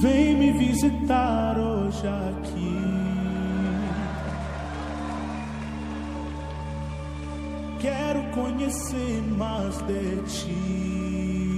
Vem me visitar hoje aqui. Quero conhecer mais de ti.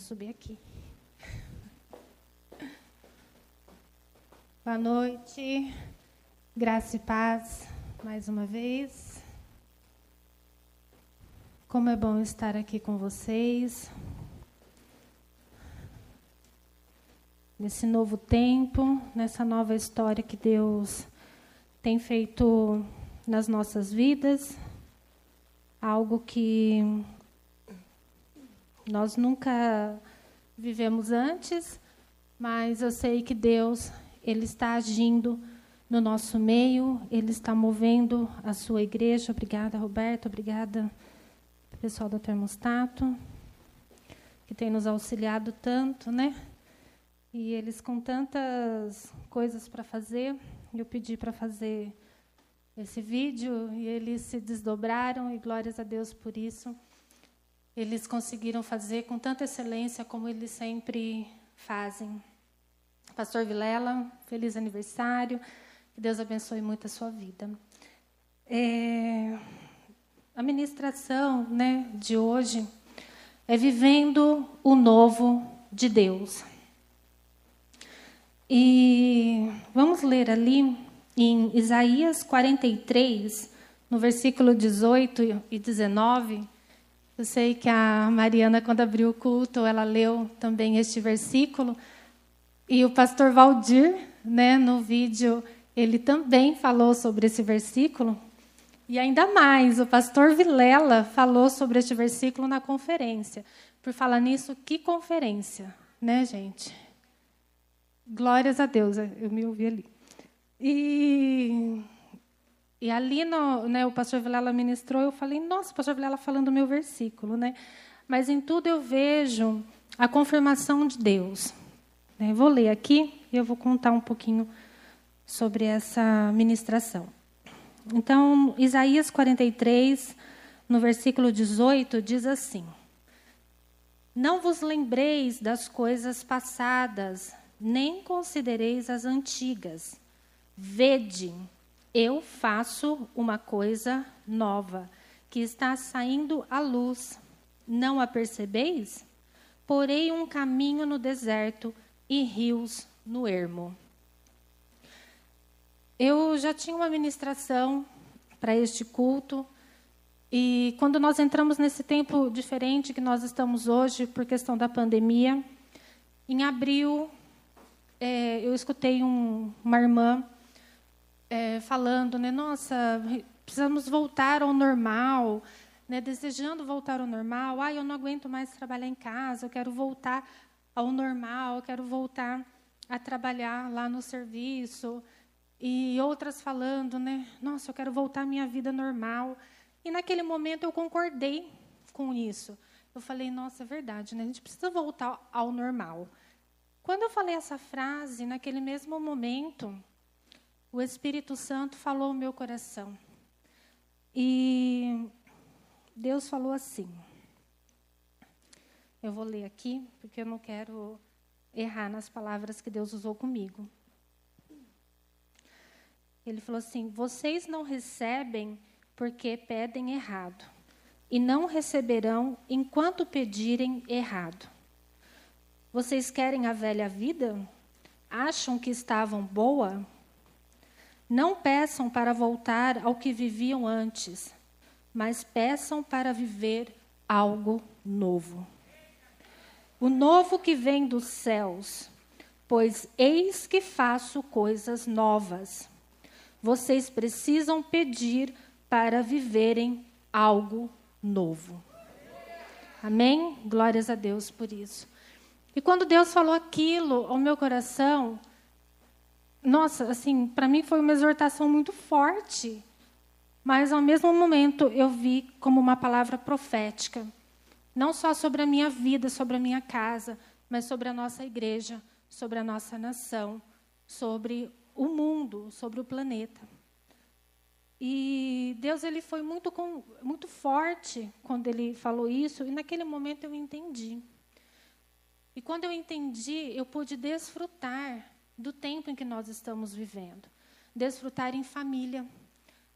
subir aqui. Boa noite, graça e paz mais uma vez. Como é bom estar aqui com vocês. Nesse novo tempo, nessa nova história que Deus tem feito nas nossas vidas, algo que nós nunca vivemos antes, mas eu sei que Deus ele está agindo no nosso meio, ele está movendo a sua igreja. Obrigada, Roberto. Obrigada, pessoal do termostato, que tem nos auxiliado tanto, né? E eles com tantas coisas para fazer, eu pedi para fazer esse vídeo e eles se desdobraram e glórias a Deus por isso. Eles conseguiram fazer com tanta excelência como eles sempre fazem. Pastor Vilela, feliz aniversário. Que Deus abençoe muito a sua vida. É, a ministração né, de hoje é vivendo o novo de Deus. E vamos ler ali em Isaías 43, no versículo 18 e 19. Eu sei que a Mariana, quando abriu o culto, ela leu também este versículo. E o pastor Valdir, né, no vídeo, ele também falou sobre esse versículo. E ainda mais, o pastor Vilela falou sobre este versículo na conferência. Por falar nisso, que conferência, né, gente? Glórias a Deus, eu me ouvi ali. E, e ali no, né, o pastor Vilela ministrou, eu falei, nossa, o pastor Vilela falando o meu versículo, né? Mas em tudo eu vejo a confirmação de Deus. Né? Vou ler aqui e eu vou contar um pouquinho sobre essa ministração. Então, Isaías 43, no versículo 18, diz assim: Não vos lembreis das coisas passadas, nem considereis as antigas. Vede, eu faço uma coisa nova, que está saindo à luz. Não a percebeis? Porei um caminho no deserto e rios no ermo. Eu já tinha uma ministração para este culto, e quando nós entramos nesse tempo diferente que nós estamos hoje, por questão da pandemia, em abril é, eu escutei um, uma irmã é, falando, né, nossa, precisamos voltar ao normal, né, desejando voltar ao normal. Ah, eu não aguento mais trabalhar em casa, eu quero voltar ao normal, eu quero voltar a trabalhar lá no serviço. E outras falando, né, nossa, eu quero voltar à minha vida normal. E naquele momento eu concordei com isso. Eu falei, nossa, é verdade, né? A gente precisa voltar ao normal. Quando eu falei essa frase, naquele mesmo momento, o Espírito Santo falou ao meu coração. E Deus falou assim. Eu vou ler aqui, porque eu não quero errar nas palavras que Deus usou comigo. Ele falou assim: Vocês não recebem porque pedem errado, e não receberão enquanto pedirem errado. Vocês querem a velha vida? Acham que estavam boa? Não peçam para voltar ao que viviam antes, mas peçam para viver algo novo. O novo que vem dos céus, pois eis que faço coisas novas. Vocês precisam pedir para viverem algo novo. Amém? Glórias a Deus por isso. E quando Deus falou aquilo ao meu coração, nossa, assim, para mim foi uma exortação muito forte. Mas ao mesmo momento eu vi como uma palavra profética, não só sobre a minha vida, sobre a minha casa, mas sobre a nossa igreja, sobre a nossa nação, sobre o mundo, sobre o planeta. E Deus ele foi muito muito forte quando ele falou isso, e naquele momento eu entendi. E quando eu entendi, eu pude desfrutar do tempo em que nós estamos vivendo, desfrutar em família.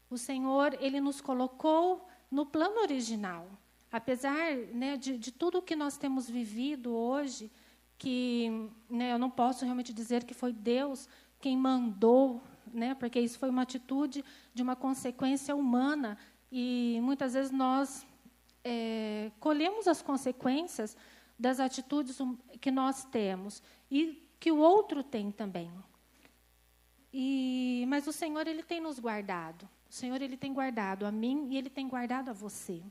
O Senhor, Ele nos colocou no plano original. Apesar né, de, de tudo que nós temos vivido hoje, que né, eu não posso realmente dizer que foi Deus quem mandou, né, porque isso foi uma atitude de uma consequência humana e muitas vezes nós é, colhemos as consequências das atitudes que nós temos e que o outro tem também. E, mas o Senhor ele tem nos guardado. O Senhor ele tem guardado a mim e ele tem guardado a você.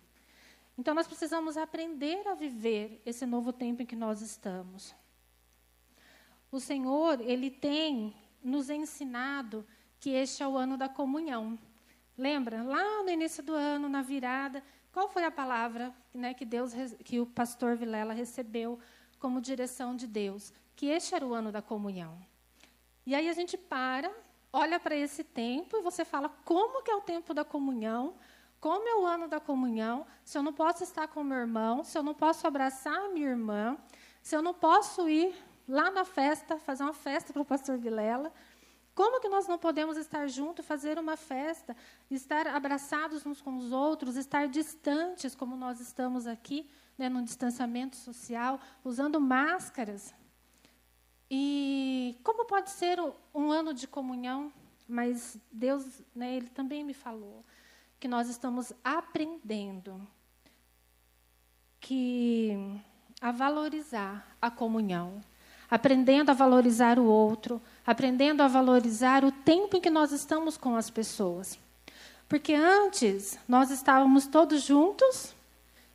Então nós precisamos aprender a viver esse novo tempo em que nós estamos. O Senhor, ele tem nos ensinado que este é o ano da comunhão. Lembra? Lá no início do ano, na virada, qual foi a palavra né, que Deus, que o pastor Vilela recebeu como direção de Deus? Que este era o ano da comunhão. E aí a gente para, olha para esse tempo e você fala como que é o tempo da comunhão, como é o ano da comunhão, se eu não posso estar com meu irmão, se eu não posso abraçar a minha irmã, se eu não posso ir lá na festa, fazer uma festa para o pastor Vilela, como que nós não podemos estar juntos, fazer uma festa, estar abraçados uns com os outros, estar distantes, como nós estamos aqui, né, num distanciamento social, usando máscaras? E como pode ser um ano de comunhão? Mas Deus, né, Ele também me falou que nós estamos aprendendo que a valorizar a comunhão, aprendendo a valorizar o outro, aprendendo a valorizar o tempo em que nós estamos com as pessoas. Porque antes nós estávamos todos juntos,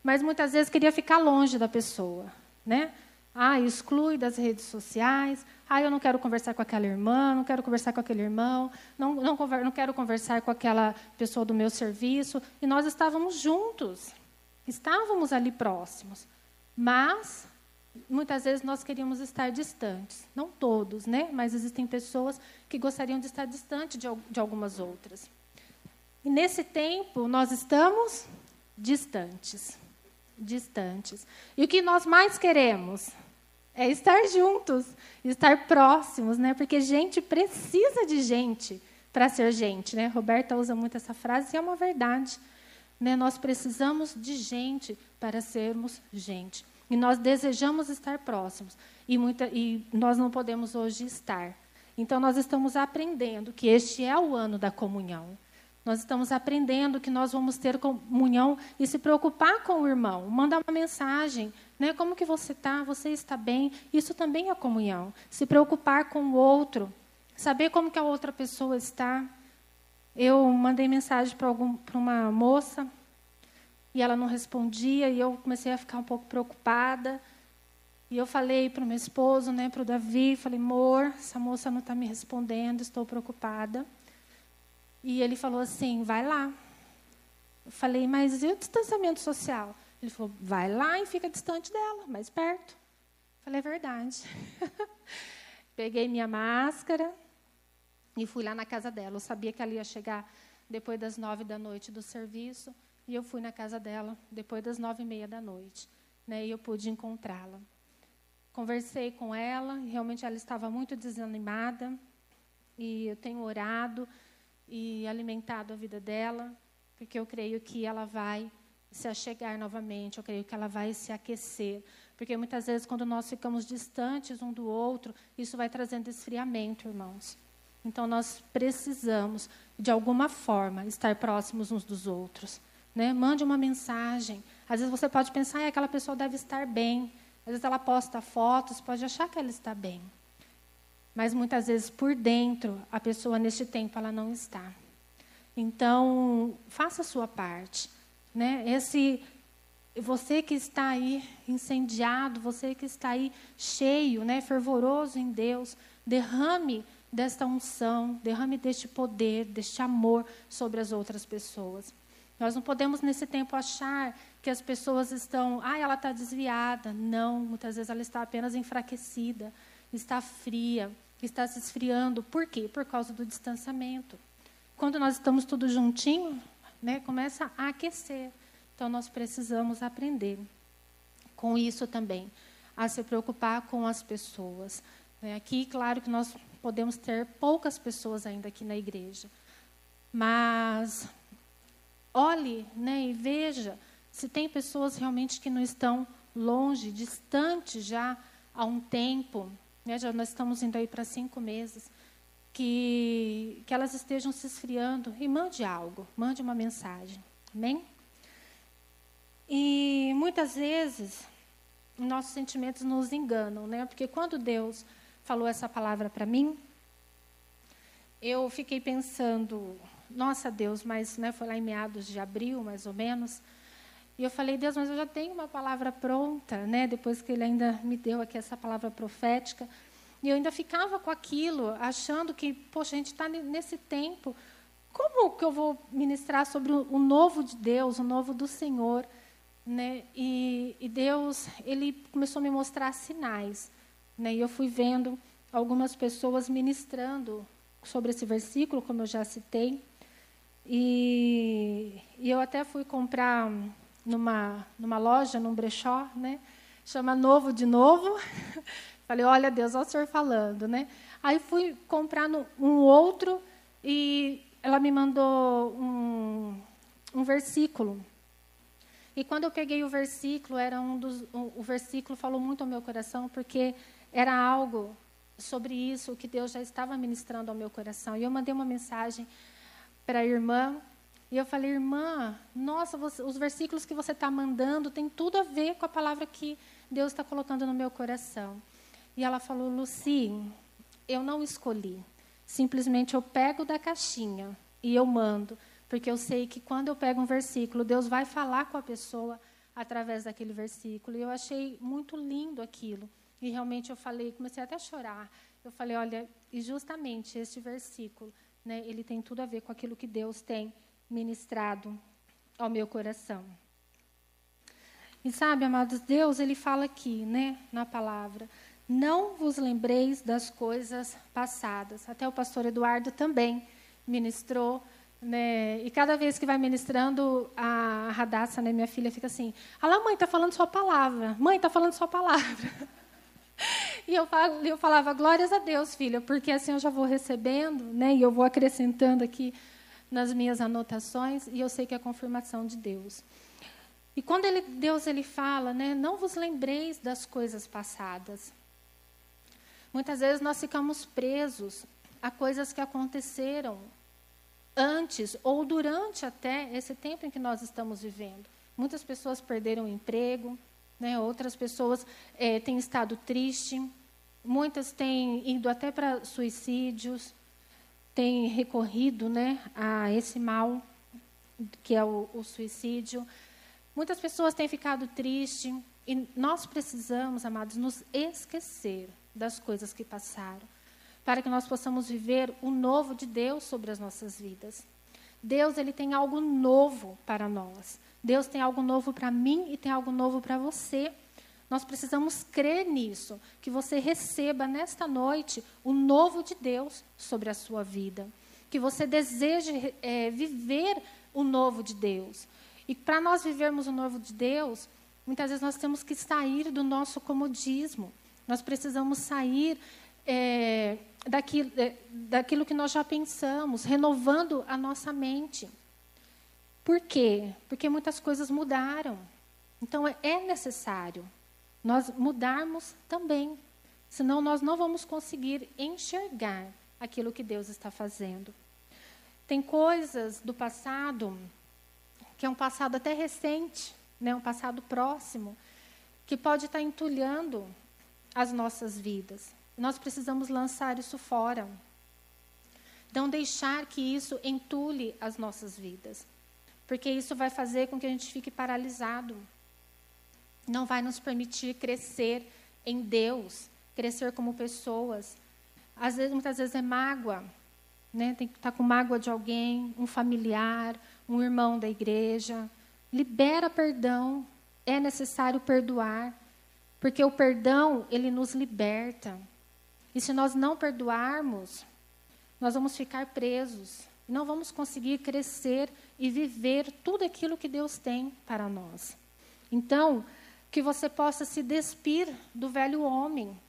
mas muitas vezes queria ficar longe da pessoa, né? Ah, exclui das redes sociais. Ah, eu não quero conversar com aquela irmã, não quero conversar com aquele irmão, não, não, não quero conversar com aquela pessoa do meu serviço. E nós estávamos juntos, estávamos ali próximos. Mas muitas vezes nós queríamos estar distantes. Não todos, né? Mas existem pessoas que gostariam de estar distante de, de algumas outras. E nesse tempo nós estamos distantes. Distantes. E o que nós mais queremos é estar juntos, estar próximos, né? Porque gente precisa de gente para ser gente, né? Roberta usa muito essa frase e é uma verdade. Né? Nós precisamos de gente para sermos gente. E nós desejamos estar próximos. E, muita, e nós não podemos hoje estar. Então, nós estamos aprendendo que este é o ano da comunhão. Nós estamos aprendendo que nós vamos ter comunhão e se preocupar com o irmão, mandar uma mensagem, né? Como que você está? Você está bem? Isso também é comunhão. Se preocupar com o outro, saber como que a outra pessoa está. Eu mandei mensagem para uma moça e ela não respondia, e eu comecei a ficar um pouco preocupada. E eu falei para o meu esposo, né, para o Davi, falei, amor, essa moça não está me respondendo, estou preocupada. E ele falou assim, vai lá. Eu falei, mas e o distanciamento social? Ele falou, vai lá e fica distante dela, mais perto. Eu falei, é verdade. Peguei minha máscara e fui lá na casa dela. Eu sabia que ela ia chegar depois das nove da noite do serviço. E eu fui na casa dela depois das nove e meia da noite, né? E eu pude encontrá-la. Conversei com ela, realmente ela estava muito desanimada. E eu tenho orado e alimentado a vida dela, porque eu creio que ela vai se achegar novamente, eu creio que ela vai se aquecer. Porque muitas vezes, quando nós ficamos distantes um do outro, isso vai trazendo esfriamento, irmãos. Então, nós precisamos, de alguma forma, estar próximos uns dos outros. Né? Mande uma mensagem. Às vezes você pode pensar, ah, aquela pessoa deve estar bem. Às vezes ela posta fotos, pode achar que ela está bem. Mas muitas vezes por dentro, a pessoa neste tempo ela não está. Então, faça a sua parte. Né? Esse, você que está aí incendiado, você que está aí cheio, né, fervoroso em Deus, derrame desta unção, derrame deste poder, deste amor sobre as outras pessoas. Nós não podemos, nesse tempo, achar que as pessoas estão. Ah, ela está desviada. Não, muitas vezes ela está apenas enfraquecida, está fria, está se esfriando. Por quê? Por causa do distanciamento. Quando nós estamos tudo juntinho, né, começa a aquecer. Então, nós precisamos aprender com isso também, a se preocupar com as pessoas. Né? Aqui, claro que nós podemos ter poucas pessoas ainda aqui na igreja, mas olhe né, e veja se tem pessoas realmente que não estão longe, distantes já há um tempo. Né, já nós estamos indo aí para cinco meses. Que, que elas estejam se esfriando e mande algo, mande uma mensagem. Amém? E muitas vezes nossos sentimentos nos enganam, né? Porque quando Deus falou essa palavra para mim, eu fiquei pensando, nossa Deus, mas né, foi lá em meados de abril, mais ou menos, E eu falei, Deus, mas eu já tenho uma palavra pronta, né? Depois que Ele ainda me deu aqui essa palavra profética. E eu ainda ficava com aquilo, achando que, poxa, a gente está nesse tempo. Como que eu vou ministrar sobre o novo de Deus, o novo do Senhor? Né? E, e Deus, Ele começou a me mostrar sinais. Né? E eu fui vendo algumas pessoas ministrando sobre esse versículo, como eu já citei. E, e eu até fui comprar numa, numa loja, num brechó, né? Chama Novo de Novo. Falei, olha Deus, olha o senhor falando, né? Aí fui comprar no, um outro e ela me mandou um, um versículo. E quando eu peguei o versículo, era um dos, um, o versículo falou muito ao meu coração, porque era algo sobre isso que Deus já estava ministrando ao meu coração. E eu mandei uma mensagem para a irmã e eu falei, irmã, nossa, você, os versículos que você está mandando tem tudo a ver com a palavra que Deus está colocando no meu coração. E ela falou, Luci, eu não escolhi. Simplesmente eu pego da caixinha e eu mando, porque eu sei que quando eu pego um versículo, Deus vai falar com a pessoa através daquele versículo. E eu achei muito lindo aquilo. E realmente eu falei, comecei até a chorar. Eu falei, olha, e justamente este versículo, né, ele tem tudo a ver com aquilo que Deus tem ministrado ao meu coração. E sabe, amados, Deus, ele fala aqui, né, na palavra, não vos lembreis das coisas passadas. Até o pastor Eduardo também ministrou, né, e cada vez que vai ministrando, a Radassa, né, minha filha, fica assim, lá, mãe, está falando sua palavra, mãe, está falando sua palavra. E eu, eu falava, glórias a Deus, filha, porque assim eu já vou recebendo, né, e eu vou acrescentando aqui nas minhas anotações e eu sei que é a confirmação de Deus. E quando ele, Deus ele fala, né, não vos lembreis das coisas passadas. Muitas vezes nós ficamos presos a coisas que aconteceram antes ou durante até esse tempo em que nós estamos vivendo. Muitas pessoas perderam o emprego, né, outras pessoas é, têm estado tristes, muitas têm ido até para suicídios, tem recorrido né, a esse mal, que é o, o suicídio. Muitas pessoas têm ficado tristes e nós precisamos, amados, nos esquecer das coisas que passaram, para que nós possamos viver o novo de Deus sobre as nossas vidas. Deus ele tem algo novo para nós. Deus tem algo novo para mim e tem algo novo para você. Nós precisamos crer nisso, que você receba nesta noite o novo de Deus sobre a sua vida. Que você deseje é, viver o novo de Deus. E para nós vivermos o novo de Deus, muitas vezes nós temos que sair do nosso comodismo. Nós precisamos sair é, daquilo, é, daquilo que nós já pensamos, renovando a nossa mente. Por quê? Porque muitas coisas mudaram. Então é necessário nós mudarmos também. Senão nós não vamos conseguir enxergar aquilo que Deus está fazendo. Tem coisas do passado, que é um passado até recente, né, um passado próximo, que pode estar entulhando as nossas vidas. Nós precisamos lançar isso fora. Não deixar que isso entule as nossas vidas. Porque isso vai fazer com que a gente fique paralisado não vai nos permitir crescer em Deus, crescer como pessoas. Às vezes, muitas vezes é mágoa, né? Tem que estar com mágoa de alguém, um familiar, um irmão da igreja. Libera perdão. É necessário perdoar, porque o perdão ele nos liberta. E se nós não perdoarmos, nós vamos ficar presos. Não vamos conseguir crescer e viver tudo aquilo que Deus tem para nós. Então, que você possa se despir do velho homem,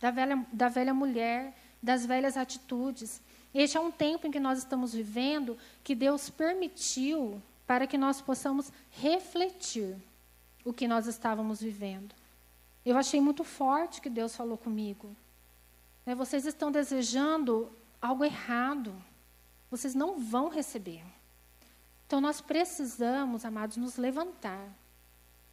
da velha, da velha mulher, das velhas atitudes. Este é um tempo em que nós estamos vivendo que Deus permitiu para que nós possamos refletir o que nós estávamos vivendo. Eu achei muito forte que Deus falou comigo. É, vocês estão desejando algo errado. Vocês não vão receber. Então nós precisamos, amados, nos levantar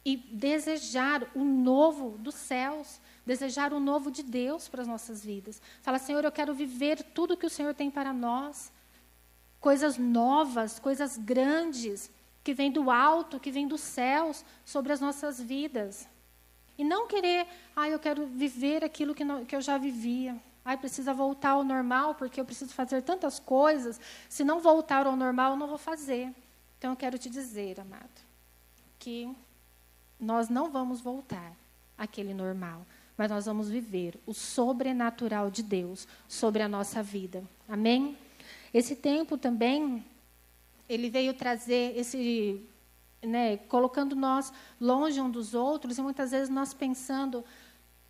e desejar o novo dos céus, desejar o novo de Deus para as nossas vidas. Fala, Senhor, eu quero viver tudo que o Senhor tem para nós. Coisas novas, coisas grandes, que vem do alto, que vem dos céus sobre as nossas vidas. E não querer, ah, eu quero viver aquilo que, não, que eu já vivia. Ai, precisa voltar ao normal, porque eu preciso fazer tantas coisas. Se não voltar ao normal, eu não vou fazer. Então, eu quero te dizer, amado, que nós não vamos voltar àquele normal, mas nós vamos viver o sobrenatural de Deus sobre a nossa vida. Amém? Esse tempo também, ele veio trazer esse né, colocando nós longe um dos outros e muitas vezes nós pensando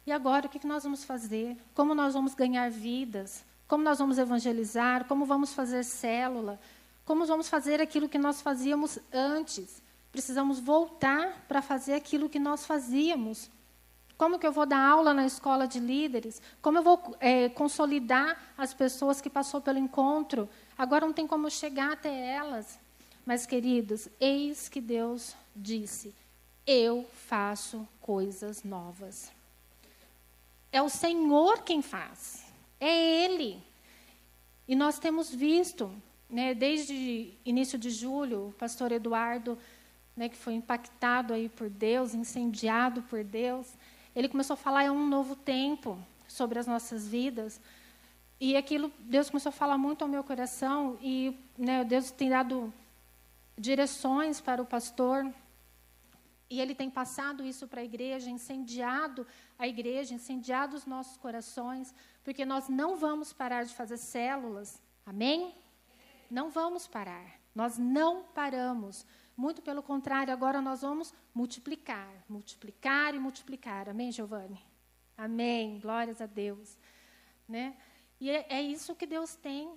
e agora o que nós vamos fazer? Como nós vamos ganhar vidas? Como nós vamos evangelizar? Como vamos fazer célula? Como vamos fazer aquilo que nós fazíamos antes? Precisamos voltar para fazer aquilo que nós fazíamos. Como que eu vou dar aula na escola de líderes? Como eu vou é, consolidar as pessoas que passou pelo encontro? Agora não tem como chegar até elas. Mas, queridos, eis que Deus disse: Eu faço coisas novas. É o Senhor quem faz. É Ele. E nós temos visto, né, desde início de julho, o pastor Eduardo, né, que foi impactado aí por Deus, incendiado por Deus, ele começou a falar é um novo tempo sobre as nossas vidas. E aquilo, Deus começou a falar muito ao meu coração e né, Deus tem dado direções para o pastor. E ele tem passado isso para a igreja, incendiado a igreja, incendiado os nossos corações, porque nós não vamos parar de fazer células. Amém? Não vamos parar. Nós não paramos. Muito pelo contrário, agora nós vamos multiplicar, multiplicar e multiplicar. Amém, Giovanni? Amém. Glórias a Deus. Né? E é, é isso que Deus tem.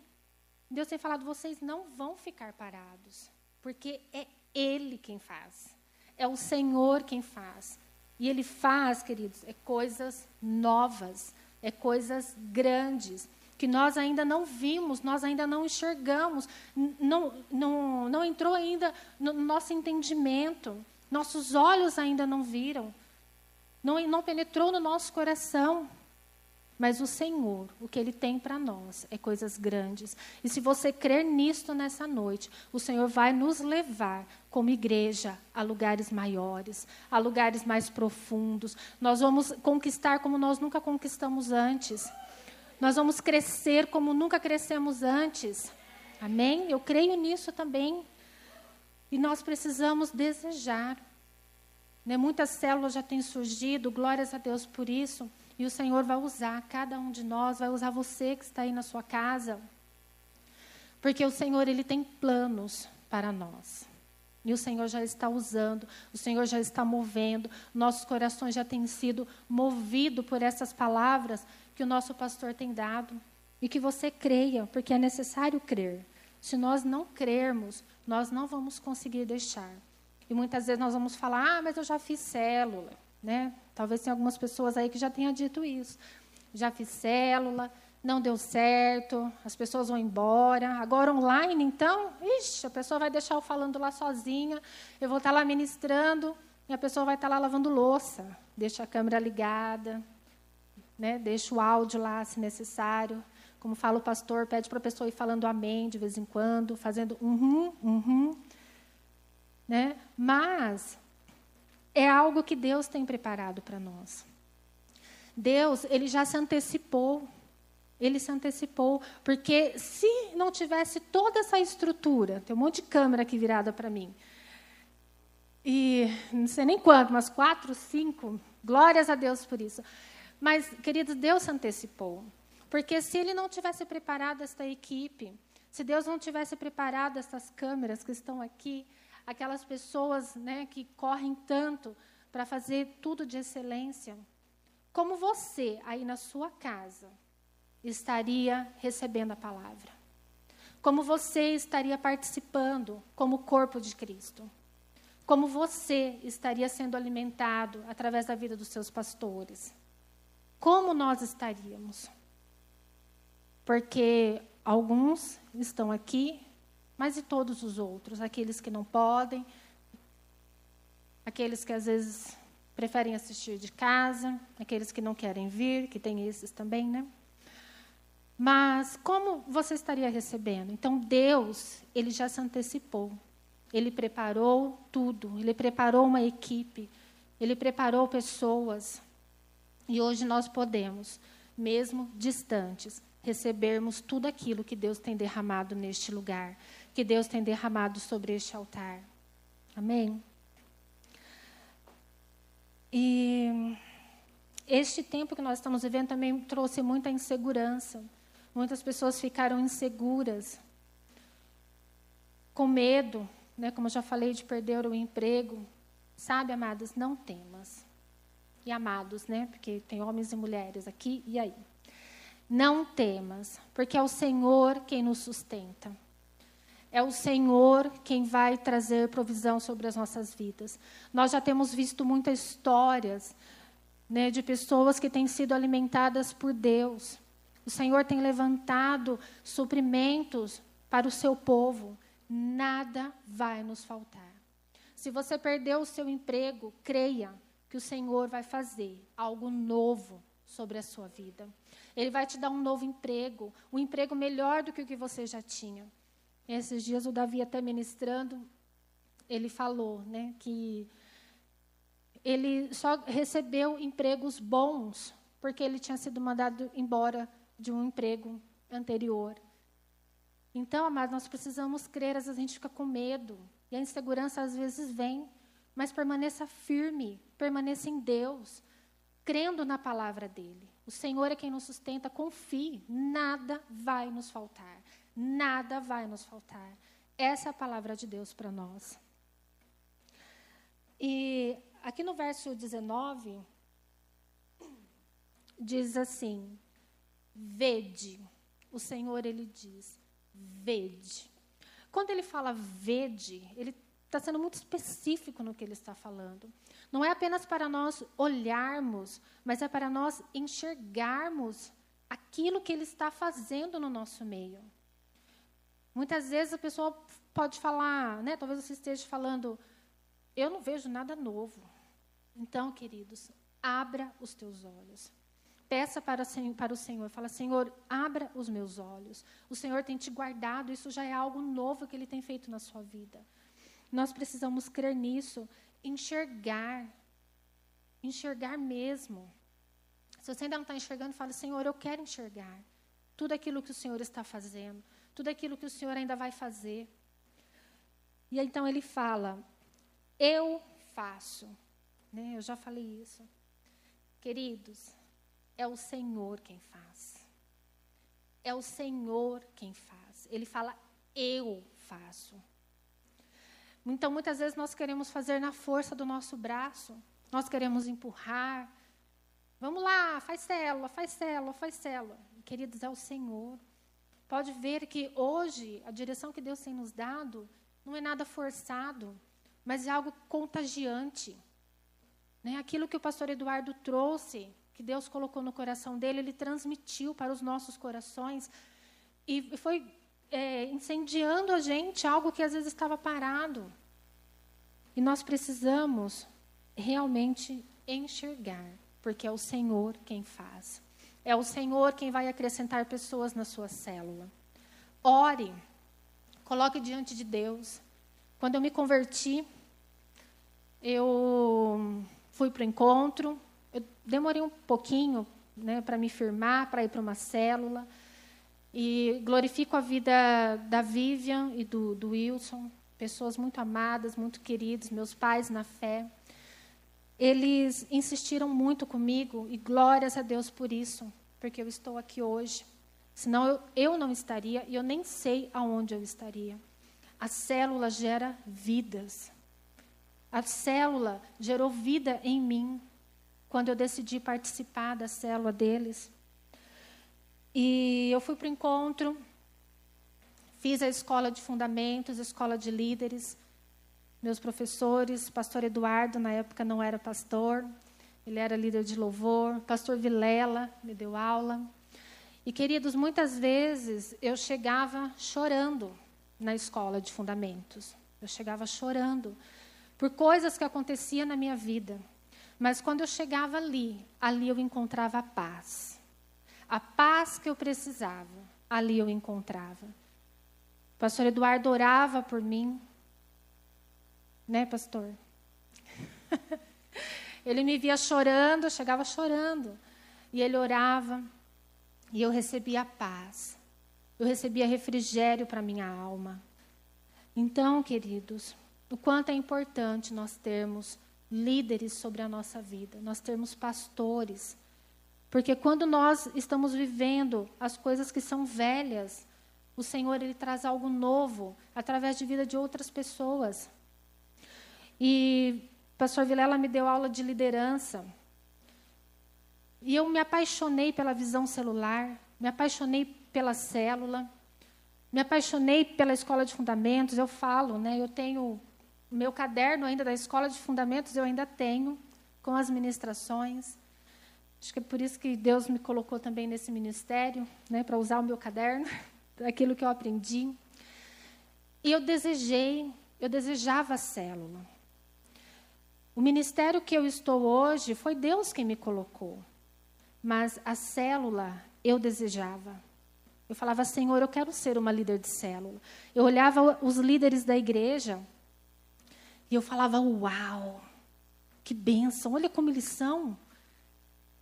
Deus tem falado: vocês não vão ficar parados. Porque é Ele quem faz. É o Senhor quem faz. E Ele faz, queridos, é coisas novas, é coisas grandes, que nós ainda não vimos, nós ainda não enxergamos, não, não, não entrou ainda no nosso entendimento, nossos olhos ainda não viram, não, não penetrou no nosso coração. Mas o Senhor, o que Ele tem para nós é coisas grandes. E se você crer nisto nessa noite, o Senhor vai nos levar, como igreja, a lugares maiores, a lugares mais profundos. Nós vamos conquistar como nós nunca conquistamos antes. Nós vamos crescer como nunca crescemos antes. Amém? Eu creio nisso também. E nós precisamos desejar. Né? Muitas células já têm surgido, glórias a Deus por isso. E o Senhor vai usar cada um de nós, vai usar você que está aí na sua casa. Porque o Senhor, Ele tem planos para nós. E o Senhor já está usando, o Senhor já está movendo, nossos corações já têm sido movidos por essas palavras que o nosso pastor tem dado. E que você creia, porque é necessário crer. Se nós não crermos, nós não vamos conseguir deixar. E muitas vezes nós vamos falar: ah, mas eu já fiz célula. Né? Talvez tenha algumas pessoas aí que já tenham dito isso. Já fiz célula, não deu certo, as pessoas vão embora. Agora online, então, ixi, a pessoa vai deixar eu falando lá sozinha, eu vou estar lá ministrando e a pessoa vai estar lá lavando louça. Deixa a câmera ligada, né? deixa o áudio lá se necessário. Como fala o pastor, pede para a pessoa ir falando amém de vez em quando, fazendo uhum, uhum. Né? Mas é algo que Deus tem preparado para nós. Deus, ele já se antecipou. Ele se antecipou, porque se não tivesse toda essa estrutura, tem um monte de câmera aqui virada para mim. E não sei nem quanto, mas quatro, cinco, glórias a Deus por isso. Mas, queridos, Deus antecipou. Porque se ele não tivesse preparado esta equipe, se Deus não tivesse preparado essas câmeras que estão aqui, aquelas pessoas né, que correm tanto para fazer tudo de excelência, como você, aí na sua casa, estaria recebendo a palavra? Como você estaria participando como corpo de Cristo? Como você estaria sendo alimentado através da vida dos seus pastores? Como nós estaríamos? Porque alguns estão aqui mas e todos os outros? Aqueles que não podem, aqueles que às vezes preferem assistir de casa, aqueles que não querem vir, que tem esses também, né? Mas como você estaria recebendo? Então Deus, ele já se antecipou. Ele preparou tudo, ele preparou uma equipe, ele preparou pessoas. E hoje nós podemos, mesmo distantes, recebermos tudo aquilo que Deus tem derramado neste lugar, que Deus tem derramado sobre este altar. Amém? E este tempo que nós estamos vivendo também trouxe muita insegurança. Muitas pessoas ficaram inseguras, com medo, né, como eu já falei, de perder o emprego. Sabe, amados, não temas. E amados, né? Porque tem homens e mulheres aqui e aí. Não temas, porque é o Senhor quem nos sustenta. É o Senhor quem vai trazer provisão sobre as nossas vidas. Nós já temos visto muitas histórias né, de pessoas que têm sido alimentadas por Deus. O Senhor tem levantado suprimentos para o seu povo. Nada vai nos faltar. Se você perdeu o seu emprego, creia que o Senhor vai fazer algo novo sobre a sua vida. Ele vai te dar um novo emprego, um emprego melhor do que o que você já tinha. Esses dias o Davi até ministrando, ele falou, né, que ele só recebeu empregos bons porque ele tinha sido mandado embora de um emprego anterior. Então, amados, nós precisamos crer, às vezes a gente fica com medo, e a insegurança às vezes vem, mas permaneça firme, permaneça em Deus, crendo na palavra dele. O Senhor é quem nos sustenta, confie, nada vai nos faltar. Nada vai nos faltar. Essa é a palavra de Deus para nós. E aqui no verso 19, diz assim: Vede. O Senhor, ele diz: Vede. Quando ele fala vede, ele está sendo muito específico no que ele está falando. Não é apenas para nós olharmos, mas é para nós enxergarmos aquilo que ele está fazendo no nosso meio. Muitas vezes a pessoa pode falar, né? Talvez você esteja falando, eu não vejo nada novo. Então, queridos, abra os teus olhos. Peça para, para o Senhor, fala, Senhor, abra os meus olhos. O Senhor tem te guardado, isso já é algo novo que Ele tem feito na sua vida. Nós precisamos crer nisso, enxergar, enxergar mesmo. Se você ainda não está enxergando, fala, Senhor, eu quero enxergar tudo aquilo que o Senhor está fazendo tudo aquilo que o Senhor ainda vai fazer. E então ele fala: Eu faço. Né? Eu já falei isso. Queridos, é o Senhor quem faz. É o Senhor quem faz. Ele fala: Eu faço. Então, muitas vezes nós queremos fazer na força do nosso braço, nós queremos empurrar. Vamos lá, faz célula, faz célula, faz célula. Queridos, é o Senhor pode ver que hoje a direção que Deus tem nos dado não é nada forçado, mas é algo contagiante. Né? Aquilo que o pastor Eduardo trouxe, que Deus colocou no coração dele, ele transmitiu para os nossos corações e foi é, incendiando a gente algo que às vezes estava parado. E nós precisamos realmente enxergar, porque é o Senhor quem faz. É o Senhor quem vai acrescentar pessoas na sua célula. Ore, coloque diante de Deus. Quando eu me converti, eu fui para o encontro. Eu demorei um pouquinho né, para me firmar, para ir para uma célula. E glorifico a vida da Vivian e do, do Wilson, pessoas muito amadas, muito queridos, meus pais na fé eles insistiram muito comigo e glórias a Deus por isso, porque eu estou aqui hoje. Senão eu, eu não estaria e eu nem sei aonde eu estaria. A célula gera vidas. A célula gerou vida em mim quando eu decidi participar da célula deles. E eu fui para o encontro, fiz a escola de fundamentos, a escola de líderes meus professores, pastor Eduardo, na época não era pastor, ele era líder de louvor, pastor Vilela me deu aula. E, queridos, muitas vezes eu chegava chorando na escola de fundamentos. Eu chegava chorando por coisas que aconteciam na minha vida. Mas quando eu chegava ali, ali eu encontrava a paz. A paz que eu precisava, ali eu encontrava. O pastor Eduardo orava por mim, né, pastor? ele me via chorando, eu chegava chorando. E ele orava, e eu recebia paz. Eu recebia refrigério para minha alma. Então, queridos, o quanto é importante nós termos líderes sobre a nossa vida, nós termos pastores. Porque quando nós estamos vivendo as coisas que são velhas, o Senhor ele traz algo novo através de vida de outras pessoas. E o pastor Vilela me deu aula de liderança. E eu me apaixonei pela visão celular, me apaixonei pela célula, me apaixonei pela escola de fundamentos. Eu falo, né? Eu tenho meu caderno ainda da escola de fundamentos, eu ainda tenho com as ministrações. Acho que é por isso que Deus me colocou também nesse ministério, né, para usar o meu caderno, daquilo que eu aprendi. E eu desejei, eu desejava a célula. O ministério que eu estou hoje foi Deus quem me colocou. Mas a célula eu desejava. Eu falava, Senhor, eu quero ser uma líder de célula. Eu olhava os líderes da igreja e eu falava, uau, que bênção, olha como eles são.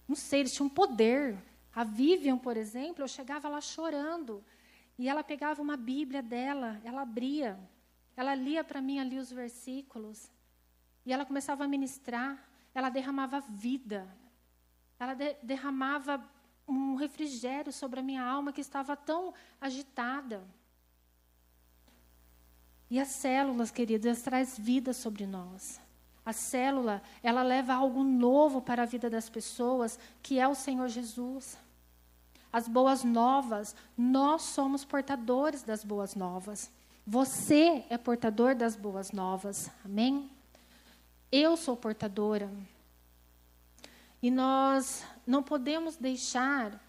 Não sei, eles tinham poder. A Vivian, por exemplo, eu chegava lá chorando. E ela pegava uma Bíblia dela, ela abria, ela lia para mim ali os versículos. E ela começava a ministrar, ela derramava vida. Ela de derramava um refrigério sobre a minha alma que estava tão agitada. E as células, queridas, traz vida sobre nós. A célula, ela leva algo novo para a vida das pessoas, que é o Senhor Jesus. As boas novas, nós somos portadores das boas novas. Você é portador das boas novas. Amém? Eu sou portadora. E nós não podemos deixar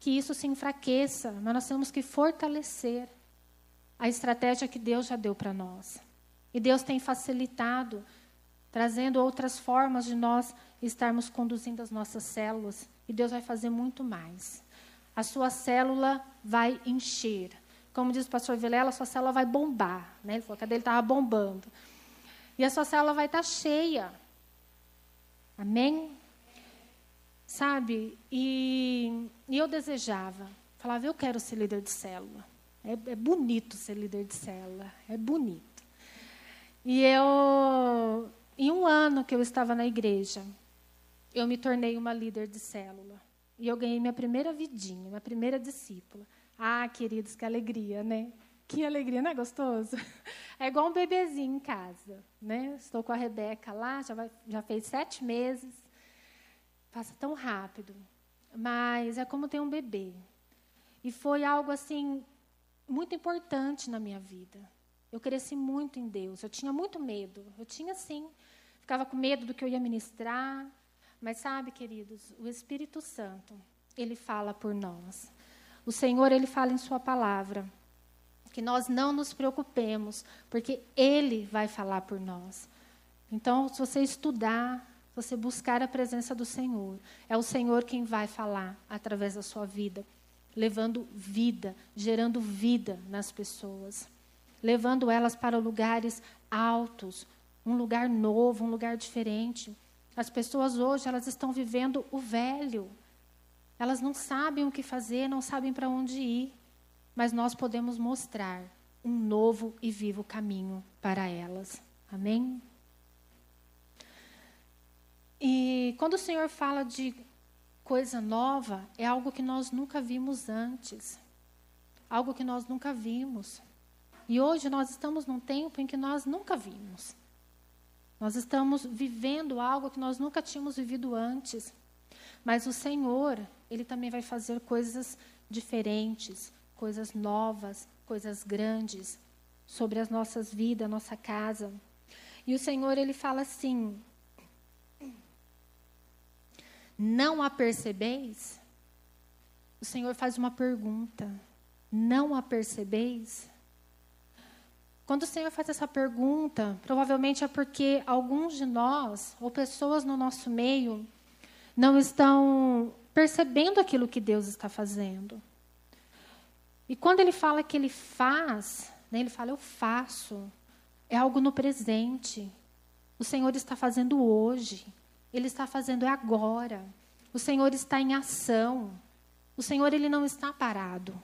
que isso se enfraqueça, mas nós temos que fortalecer a estratégia que Deus já deu para nós. E Deus tem facilitado trazendo outras formas de nós estarmos conduzindo as nossas células. E Deus vai fazer muito mais. A sua célula vai encher. Como diz o pastor Vilela, a sua célula vai bombar. Né? Ele falou que a dele estava bombando. E a sua célula vai estar tá cheia. Amém? Sabe? E, e, eu desejava. Falava, eu quero ser líder de célula. É, é bonito ser líder de célula. É bonito. E eu em um ano que eu estava na igreja, eu me tornei uma líder de célula. E eu ganhei minha primeira vidinha, minha primeira discípula. Ah, queridos, que alegria, né? Que alegria, não é gostoso? É igual um bebezinho em casa, né? Estou com a Rebeca lá, já, vai, já fez sete meses. Passa tão rápido. Mas é como ter um bebê. E foi algo, assim, muito importante na minha vida. Eu cresci muito em Deus. Eu tinha muito medo. Eu tinha, sim. Ficava com medo do que eu ia ministrar. Mas sabe, queridos, o Espírito Santo, ele fala por nós. O Senhor, ele fala em Sua palavra. Que nós não nos preocupemos, porque Ele vai falar por nós. Então, se você estudar, se você buscar a presença do Senhor, é o Senhor quem vai falar através da sua vida, levando vida, gerando vida nas pessoas levando elas para lugares altos, um lugar novo, um lugar diferente. As pessoas hoje, elas estão vivendo o velho. Elas não sabem o que fazer, não sabem para onde ir. Mas nós podemos mostrar um novo e vivo caminho para elas. Amém? E quando o Senhor fala de coisa nova, é algo que nós nunca vimos antes. Algo que nós nunca vimos. E hoje nós estamos num tempo em que nós nunca vimos. Nós estamos vivendo algo que nós nunca tínhamos vivido antes. Mas o Senhor, Ele também vai fazer coisas diferentes, coisas novas, coisas grandes sobre as nossas vidas, nossa casa. E o Senhor, Ele fala assim: Não a percebeis? O Senhor faz uma pergunta: Não a percebeis? Quando o Senhor faz essa pergunta, provavelmente é porque alguns de nós, ou pessoas no nosso meio, não estão percebendo aquilo que Deus está fazendo. E quando ele fala que ele faz, né, ele fala eu faço, é algo no presente. O Senhor está fazendo hoje. Ele está fazendo agora. O Senhor está em ação. O Senhor ele não está parado,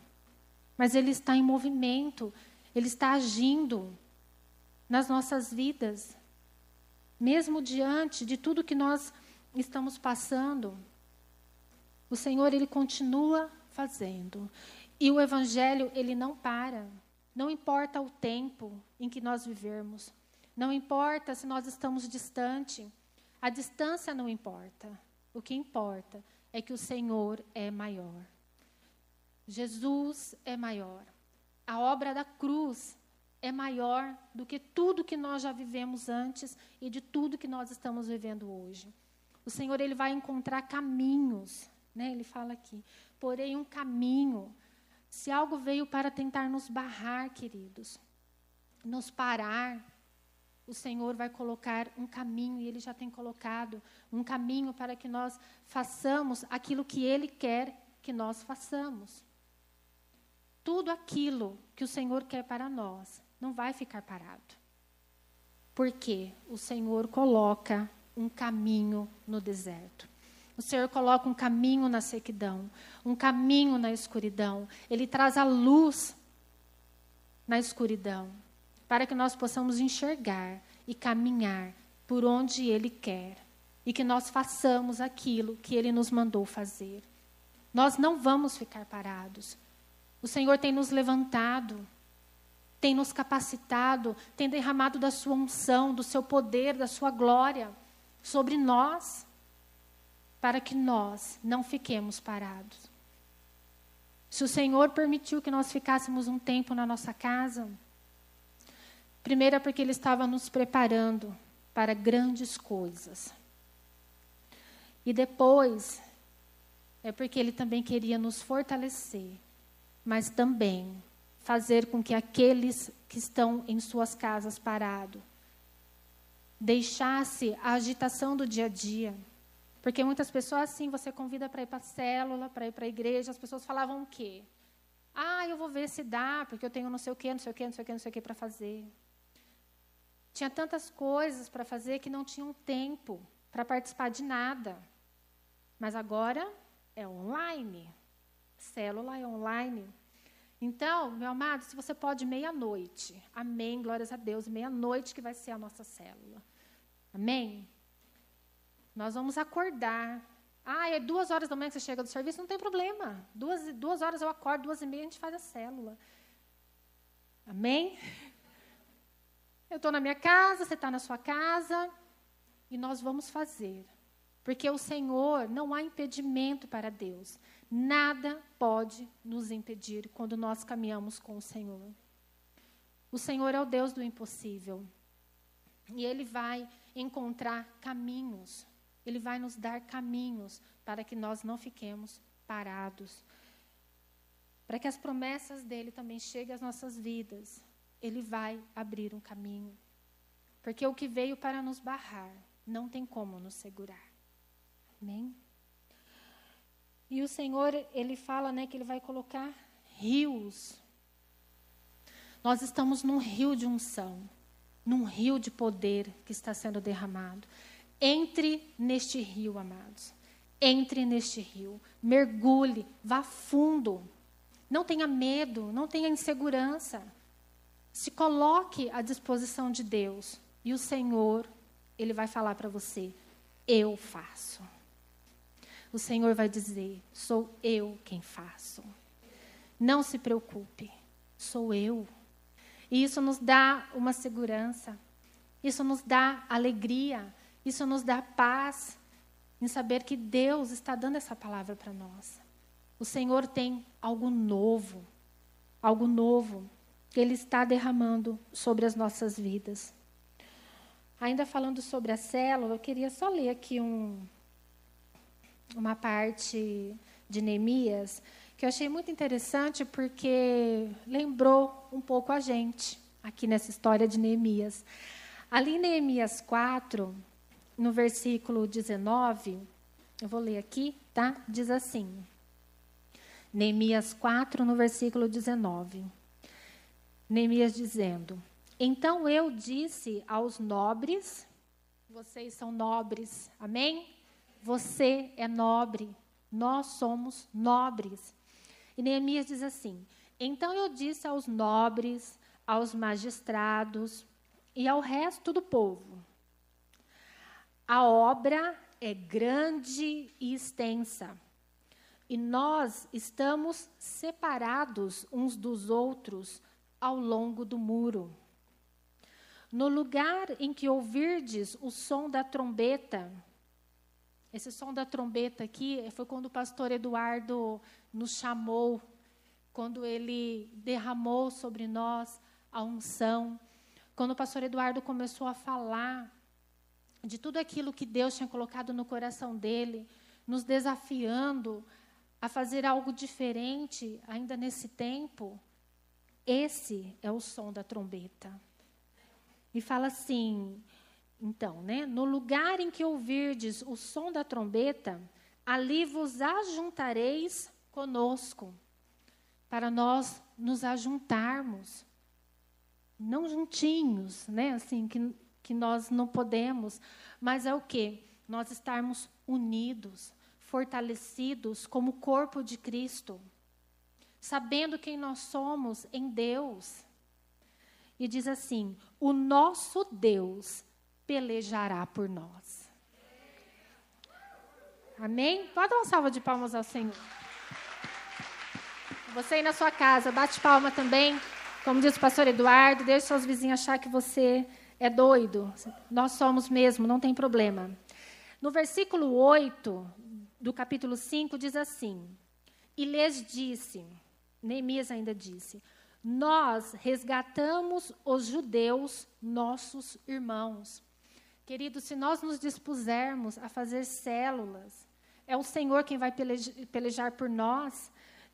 mas ele está em movimento. Ele está agindo nas nossas vidas, mesmo diante de tudo que nós estamos passando. O Senhor ele continua fazendo. E o evangelho ele não para. Não importa o tempo em que nós vivemos. Não importa se nós estamos distante. A distância não importa. O que importa é que o Senhor é maior. Jesus é maior. A obra da cruz é maior do que tudo que nós já vivemos antes e de tudo que nós estamos vivendo hoje. O Senhor ele vai encontrar caminhos, né? Ele fala aqui, porém um caminho. Se algo veio para tentar nos barrar, queridos, nos parar, o Senhor vai colocar um caminho, e Ele já tem colocado um caminho para que nós façamos aquilo que Ele quer que nós façamos. Tudo aquilo que o Senhor quer para nós não vai ficar parado. Porque o Senhor coloca um caminho no deserto. O Senhor coloca um caminho na sequidão, um caminho na escuridão. Ele traz a luz na escuridão para que nós possamos enxergar e caminhar por onde Ele quer e que nós façamos aquilo que Ele nos mandou fazer. Nós não vamos ficar parados. O Senhor tem nos levantado, tem nos capacitado, tem derramado da Sua unção, do Seu poder, da Sua glória sobre nós, para que nós não fiquemos parados. Se o Senhor permitiu que nós ficássemos um tempo na nossa casa, Primeiro é porque ele estava nos preparando para grandes coisas. E depois é porque ele também queria nos fortalecer, mas também fazer com que aqueles que estão em suas casas parados deixasse a agitação do dia a dia. Porque muitas pessoas, assim, você convida para ir para a célula, para ir para a igreja, as pessoas falavam o quê? Ah, eu vou ver se dá, porque eu tenho não sei o quê, não sei o quê, não sei o quê, não sei o quê para fazer. Tinha tantas coisas para fazer que não tinham tempo para participar de nada. Mas agora é online. Célula é online. Então, meu amado, se você pode meia-noite, amém, glórias a Deus, meia-noite que vai ser a nossa célula. Amém? Nós vamos acordar. Ah, é duas horas da manhã que você chega do serviço? Não tem problema. Duas, duas horas eu acordo, duas e meia a gente faz a célula. Amém? Eu estou na minha casa, você está na sua casa, e nós vamos fazer. Porque o Senhor, não há impedimento para Deus. Nada pode nos impedir quando nós caminhamos com o Senhor. O Senhor é o Deus do impossível. E Ele vai encontrar caminhos. Ele vai nos dar caminhos para que nós não fiquemos parados. Para que as promessas dele também cheguem às nossas vidas. Ele vai abrir um caminho. Porque o que veio para nos barrar não tem como nos segurar. Amém? E o Senhor, ele fala, né, que ele vai colocar rios. Nós estamos num rio de unção, num rio de poder que está sendo derramado. Entre neste rio, amados. Entre neste rio. Mergulhe, vá fundo. Não tenha medo, não tenha insegurança. Se coloque à disposição de Deus e o Senhor, ele vai falar para você: eu faço. O Senhor vai dizer: sou eu quem faço. Não se preocupe, sou eu. E isso nos dá uma segurança, isso nos dá alegria, isso nos dá paz em saber que Deus está dando essa palavra para nós. O Senhor tem algo novo, algo novo que Ele está derramando sobre as nossas vidas. Ainda falando sobre a célula, eu queria só ler aqui um, uma parte de Neemias que eu achei muito interessante porque lembrou um pouco a gente aqui nessa história de Neemias. Ali em Neemias 4, no versículo 19, eu vou ler aqui, tá? Diz assim: Neemias 4, no versículo 19. Neemias dizendo: Então eu disse aos nobres Vocês são nobres. Amém? Você é nobre. Nós somos nobres. E Neemias diz assim: Então eu disse aos nobres, aos magistrados e ao resto do povo: A obra é grande e extensa, e nós estamos separados uns dos outros ao longo do muro. No lugar em que ouvirdes o som da trombeta, esse som da trombeta aqui foi quando o pastor Eduardo nos chamou, quando ele derramou sobre nós a unção, quando o pastor Eduardo começou a falar de tudo aquilo que Deus tinha colocado no coração dele, nos desafiando a fazer algo diferente ainda nesse tempo. Esse é o som da trombeta. E fala assim: então, né? No lugar em que ouvirdes o som da trombeta, ali vos ajuntareis conosco, para nós nos ajuntarmos. Não juntinhos, né? Assim, que, que nós não podemos, mas é o quê? Nós estarmos unidos, fortalecidos como corpo de Cristo, sabendo quem nós somos em Deus. E diz assim: o nosso Deus pelejará por nós. Amém? Pode dar uma salva de palmas ao Senhor. Você aí na sua casa, bate palma também. Como diz o pastor Eduardo, deixe seus vizinhos achar que você é doido. Nós somos mesmo, não tem problema. No versículo 8 do capítulo 5 diz assim: E lhes disse, Neemias ainda disse: Nós resgatamos os judeus, nossos irmãos Querido, se nós nos dispusermos a fazer células, é o Senhor quem vai pelejar por nós,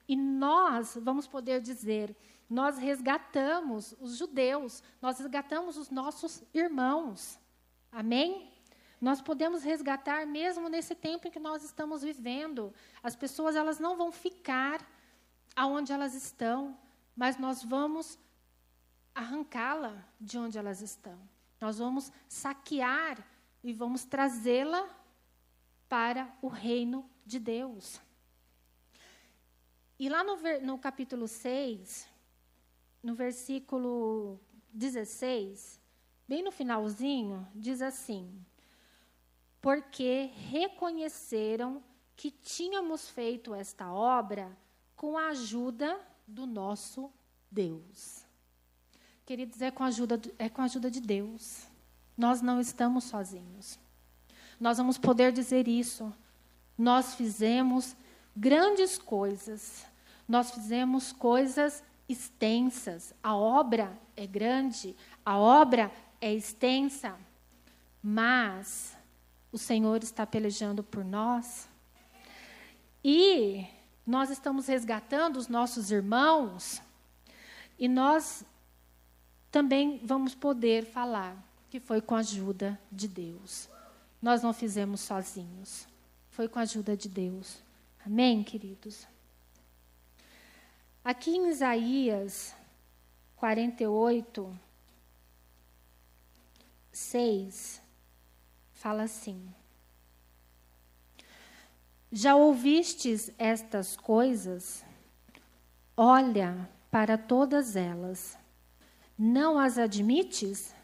e nós vamos poder dizer: nós resgatamos os judeus, nós resgatamos os nossos irmãos. Amém? Nós podemos resgatar mesmo nesse tempo em que nós estamos vivendo. As pessoas elas não vão ficar aonde elas estão, mas nós vamos arrancá-la de onde elas estão. Nós vamos saquear e vamos trazê-la para o reino de Deus. E lá no, no, capítulo 6, no versículo 16, bem no finalzinho, diz assim: Porque reconheceram que tínhamos feito esta obra com a ajuda do nosso Deus. Queridos, é com, a ajuda, é com a ajuda de Deus. Nós não estamos sozinhos. Nós vamos poder dizer isso. Nós fizemos grandes coisas. Nós fizemos coisas extensas. A obra é grande, a obra é extensa. Mas o Senhor está pelejando por nós. E nós estamos resgatando os nossos irmãos. E nós também vamos poder falar que foi com a ajuda de Deus. Nós não fizemos sozinhos. Foi com a ajuda de Deus. Amém, queridos? Aqui em Isaías 48, 6, fala assim: Já ouvistes estas coisas? Olha para todas elas não as admites?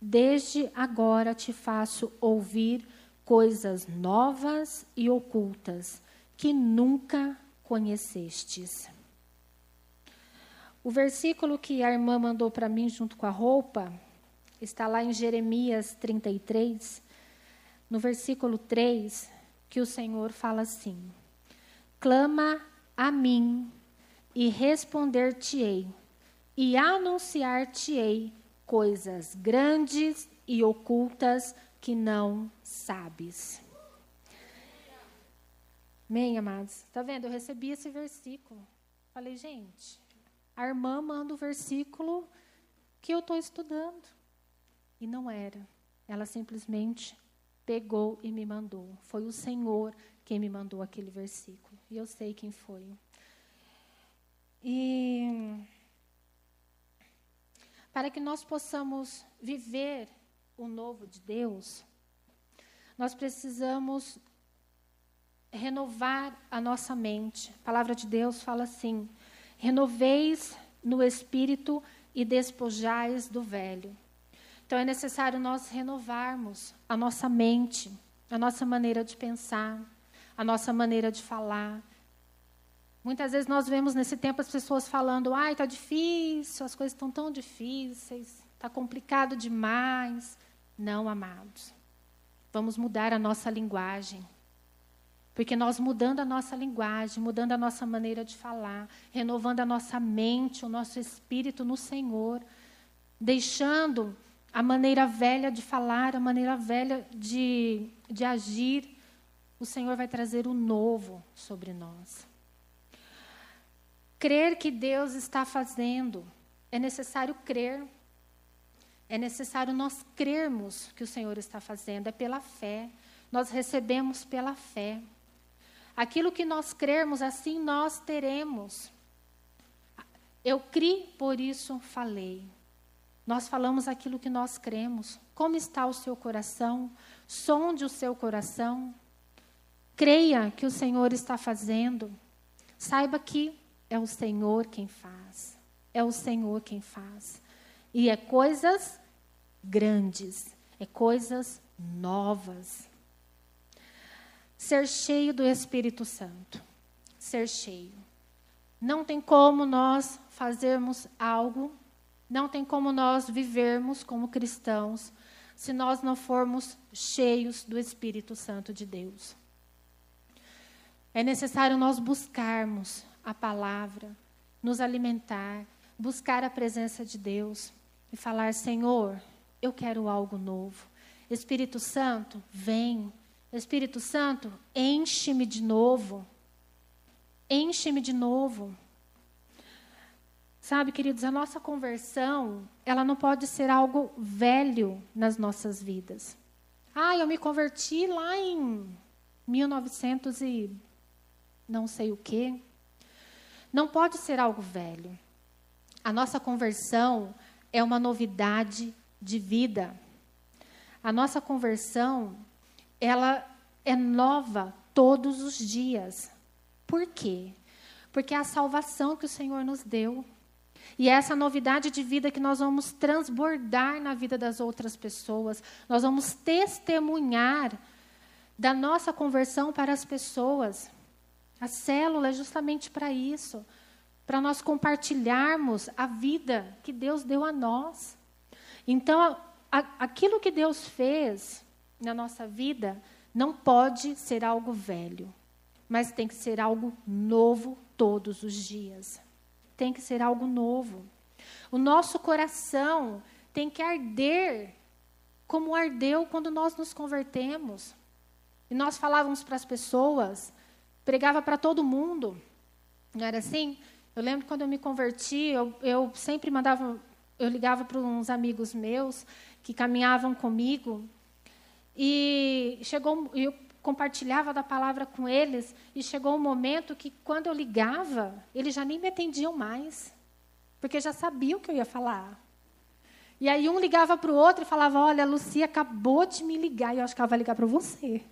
Desde agora te faço ouvir coisas novas e ocultas que nunca conhecestes. O versículo que a irmã mandou para mim junto com a roupa está lá em Jeremias 33, no versículo 3, que o Senhor fala assim: Clama a mim e responder-te-ei e anunciar-te-ei coisas grandes e ocultas que não sabes. Amém, amados? Está vendo? Eu recebi esse versículo. Falei, gente, a irmã manda o versículo que eu estou estudando. E não era. Ela simplesmente pegou e me mandou. Foi o Senhor quem me mandou aquele versículo. E eu sei quem foi. E para que nós possamos viver o novo de Deus, nós precisamos renovar a nossa mente. A palavra de Deus fala assim: renoveis no espírito e despojais do velho. Então é necessário nós renovarmos a nossa mente, a nossa maneira de pensar, a nossa maneira de falar. Muitas vezes nós vemos nesse tempo as pessoas falando: ai, está difícil, as coisas estão tão difíceis, está complicado demais. Não, amados. Vamos mudar a nossa linguagem. Porque nós mudando a nossa linguagem, mudando a nossa maneira de falar, renovando a nossa mente, o nosso espírito no Senhor, deixando a maneira velha de falar, a maneira velha de, de agir, o Senhor vai trazer o novo sobre nós. Crer que Deus está fazendo, é necessário crer. É necessário nós crermos que o Senhor está fazendo, é pela fé. Nós recebemos pela fé. Aquilo que nós crermos, assim nós teremos. Eu criei, por isso falei. Nós falamos aquilo que nós cremos. Como está o seu coração? Sonde o seu coração. Creia que o Senhor está fazendo. Saiba que é o Senhor quem faz. É o Senhor quem faz. E é coisas grandes, é coisas novas. Ser cheio do Espírito Santo. Ser cheio. Não tem como nós fazermos algo, não tem como nós vivermos como cristãos se nós não formos cheios do Espírito Santo de Deus. É necessário nós buscarmos a palavra, nos alimentar, buscar a presença de Deus e falar: Senhor, eu quero algo novo. Espírito Santo, vem, Espírito Santo, enche-me de novo. Enche-me de novo. Sabe, queridos, a nossa conversão, ela não pode ser algo velho nas nossas vidas. Ah, eu me converti lá em 1900 e não sei o quê. Não pode ser algo velho. A nossa conversão é uma novidade de vida. A nossa conversão ela é nova todos os dias. Por quê? Porque é a salvação que o Senhor nos deu. E é essa novidade de vida que nós vamos transbordar na vida das outras pessoas. Nós vamos testemunhar da nossa conversão para as pessoas. A célula é justamente para isso para nós compartilharmos a vida que Deus deu a nós. Então, a, aquilo que Deus fez na nossa vida não pode ser algo velho, mas tem que ser algo novo todos os dias. Tem que ser algo novo. O nosso coração tem que arder como ardeu quando nós nos convertemos. E nós falávamos para as pessoas, pregava para todo mundo. Não era assim? Eu lembro quando eu me converti, eu, eu sempre mandava, eu ligava para uns amigos meus que caminhavam comigo e chegou, eu compartilhava da palavra com eles, e chegou um momento que, quando eu ligava, eles já nem me atendiam mais, porque já sabiam o que eu ia falar. E aí um ligava para o outro e falava: Olha, a Lucia acabou de me ligar, e eu acho que ela vai ligar para você.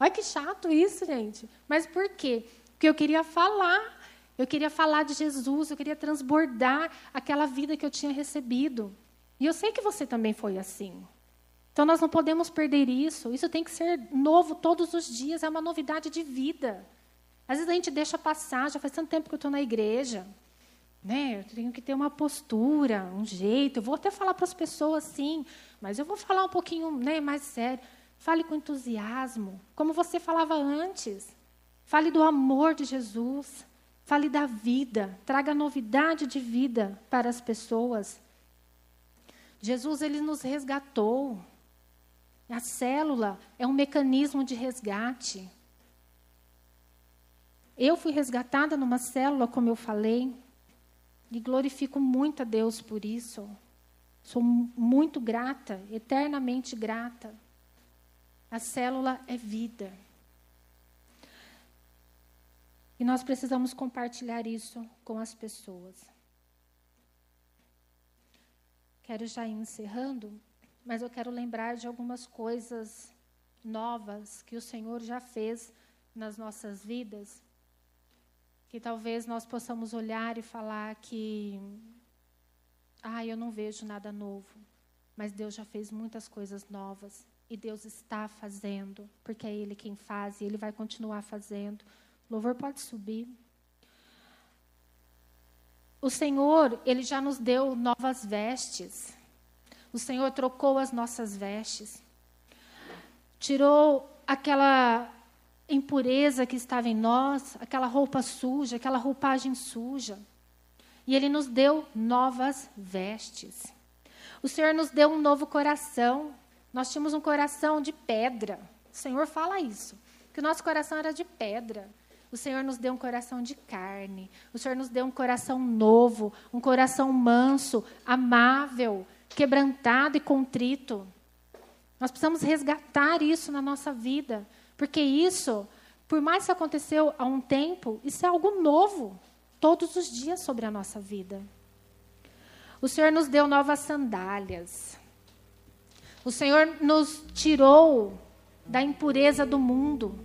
Olha que chato isso, gente. Mas por quê? Porque eu queria falar. Eu queria falar de Jesus, eu queria transbordar aquela vida que eu tinha recebido. E eu sei que você também foi assim. Então nós não podemos perder isso. Isso tem que ser novo todos os dias, é uma novidade de vida. Às vezes a gente deixa passar, já faz tanto tempo que eu estou na igreja. Né? Eu tenho que ter uma postura, um jeito. Eu vou até falar para as pessoas sim, mas eu vou falar um pouquinho né, mais sério. Fale com entusiasmo, como você falava antes. Fale do amor de Jesus. Fale da vida. Traga novidade de vida para as pessoas. Jesus ele nos resgatou. A célula é um mecanismo de resgate. Eu fui resgatada numa célula, como eu falei, e glorifico muito a Deus por isso. Sou muito grata, eternamente grata. A célula é vida. E nós precisamos compartilhar isso com as pessoas. Quero já ir encerrando mas eu quero lembrar de algumas coisas novas que o Senhor já fez nas nossas vidas, que talvez nós possamos olhar e falar que, ah, eu não vejo nada novo, mas Deus já fez muitas coisas novas e Deus está fazendo, porque é Ele quem faz e Ele vai continuar fazendo. O louvor pode subir. O Senhor, Ele já nos deu novas vestes. O Senhor trocou as nossas vestes. Tirou aquela impureza que estava em nós, aquela roupa suja, aquela roupagem suja. E Ele nos deu novas vestes. O Senhor nos deu um novo coração. Nós tínhamos um coração de pedra. O Senhor fala isso, que o nosso coração era de pedra. O Senhor nos deu um coração de carne. O Senhor nos deu um coração novo, um coração manso, amável, quebrantado e contrito. Nós precisamos resgatar isso na nossa vida, porque isso, por mais que aconteceu há um tempo, isso é algo novo todos os dias sobre a nossa vida. O Senhor nos deu novas sandálias. O Senhor nos tirou da impureza do mundo.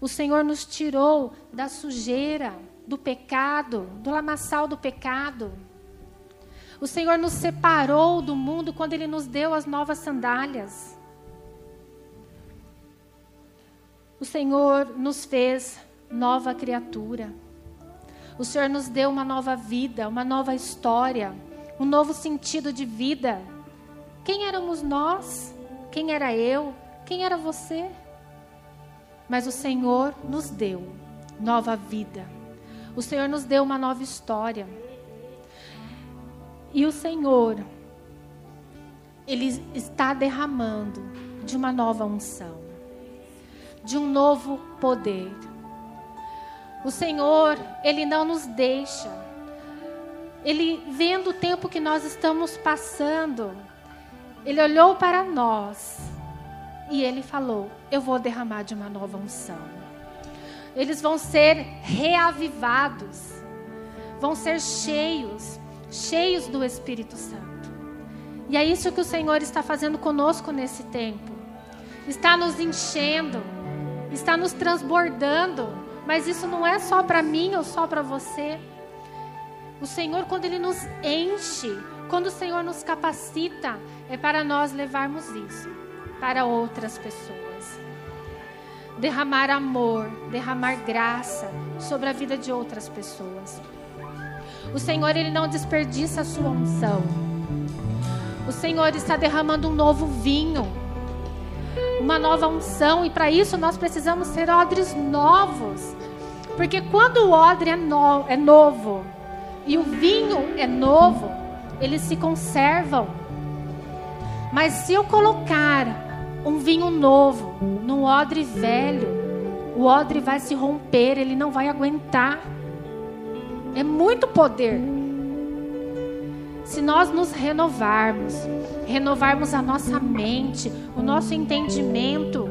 O Senhor nos tirou da sujeira, do pecado, do lamaçal do pecado. O Senhor nos separou do mundo quando Ele nos deu as novas sandálias. O Senhor nos fez nova criatura. O Senhor nos deu uma nova vida, uma nova história, um novo sentido de vida. Quem éramos nós? Quem era eu? Quem era você? Mas o Senhor nos deu nova vida. O Senhor nos deu uma nova história. E o Senhor, Ele está derramando de uma nova unção, de um novo poder. O Senhor, Ele não nos deixa. Ele, vendo o tempo que nós estamos passando, Ele olhou para nós e Ele falou: Eu vou derramar de uma nova unção. Eles vão ser reavivados, vão ser cheios cheios do Espírito Santo. E é isso que o Senhor está fazendo conosco nesse tempo. Está nos enchendo, está nos transbordando, mas isso não é só para mim ou só para você. O Senhor, quando Ele nos enche, quando o Senhor nos capacita, é para nós levarmos isso para outras pessoas. Derramar amor, derramar graça sobre a vida de outras pessoas. O Senhor, Ele não desperdiça a sua unção. O Senhor está derramando um novo vinho, uma nova unção, e para isso nós precisamos ser odres novos. Porque quando o odre é, no, é novo e o vinho é novo, eles se conservam. Mas se eu colocar um vinho novo num odre velho, o odre vai se romper, ele não vai aguentar. É muito poder. Se nós nos renovarmos, renovarmos a nossa mente, o nosso entendimento